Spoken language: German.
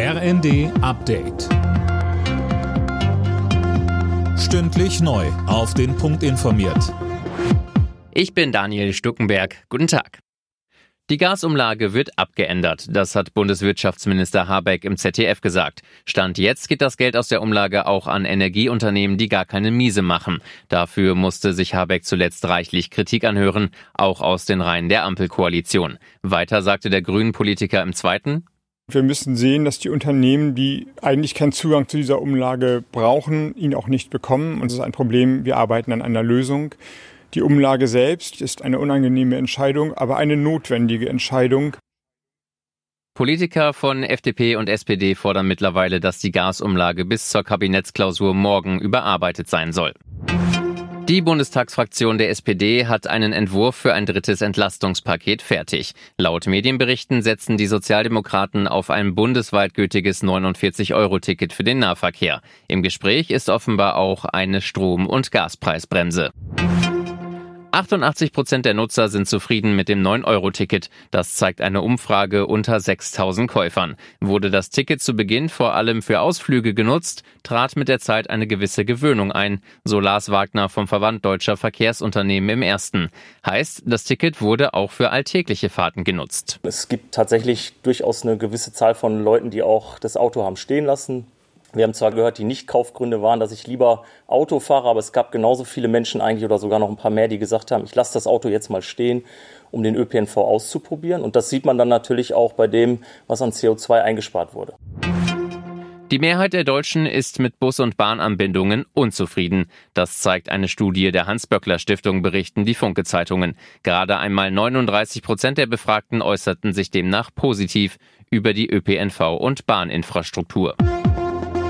RND Update. Stündlich neu. Auf den Punkt informiert. Ich bin Daniel Stuckenberg. Guten Tag. Die Gasumlage wird abgeändert. Das hat Bundeswirtschaftsminister Habeck im ZDF gesagt. Stand jetzt geht das Geld aus der Umlage auch an Energieunternehmen, die gar keine Miese machen. Dafür musste sich Habeck zuletzt reichlich Kritik anhören, auch aus den Reihen der Ampelkoalition. Weiter sagte der Grünen-Politiker im zweiten, wir müssen sehen, dass die Unternehmen, die eigentlich keinen Zugang zu dieser Umlage brauchen, ihn auch nicht bekommen. Und das ist ein Problem. Wir arbeiten an einer Lösung. Die Umlage selbst ist eine unangenehme Entscheidung, aber eine notwendige Entscheidung. Politiker von FDP und SPD fordern mittlerweile, dass die Gasumlage bis zur Kabinettsklausur morgen überarbeitet sein soll. Die Bundestagsfraktion der SPD hat einen Entwurf für ein drittes Entlastungspaket fertig. Laut Medienberichten setzen die Sozialdemokraten auf ein bundesweit gültiges 49-Euro-Ticket für den Nahverkehr. Im Gespräch ist offenbar auch eine Strom- und Gaspreisbremse. 88 Prozent der Nutzer sind zufrieden mit dem 9-Euro-Ticket. Das zeigt eine Umfrage unter 6000 Käufern. Wurde das Ticket zu Beginn vor allem für Ausflüge genutzt, trat mit der Zeit eine gewisse Gewöhnung ein, so Lars Wagner vom Verband Deutscher Verkehrsunternehmen im ersten. Heißt, das Ticket wurde auch für alltägliche Fahrten genutzt. Es gibt tatsächlich durchaus eine gewisse Zahl von Leuten, die auch das Auto haben stehen lassen, wir haben zwar gehört, die Nicht-Kaufgründe waren, dass ich lieber Auto fahre, aber es gab genauso viele Menschen eigentlich oder sogar noch ein paar mehr, die gesagt haben, ich lasse das Auto jetzt mal stehen, um den ÖPNV auszuprobieren. Und das sieht man dann natürlich auch bei dem, was an CO2 eingespart wurde. Die Mehrheit der Deutschen ist mit Bus- und Bahnanbindungen unzufrieden. Das zeigt eine Studie der Hans-Böckler-Stiftung, berichten die Funke-Zeitungen. Gerade einmal 39 Prozent der Befragten äußerten sich demnach positiv über die ÖPNV- und Bahninfrastruktur.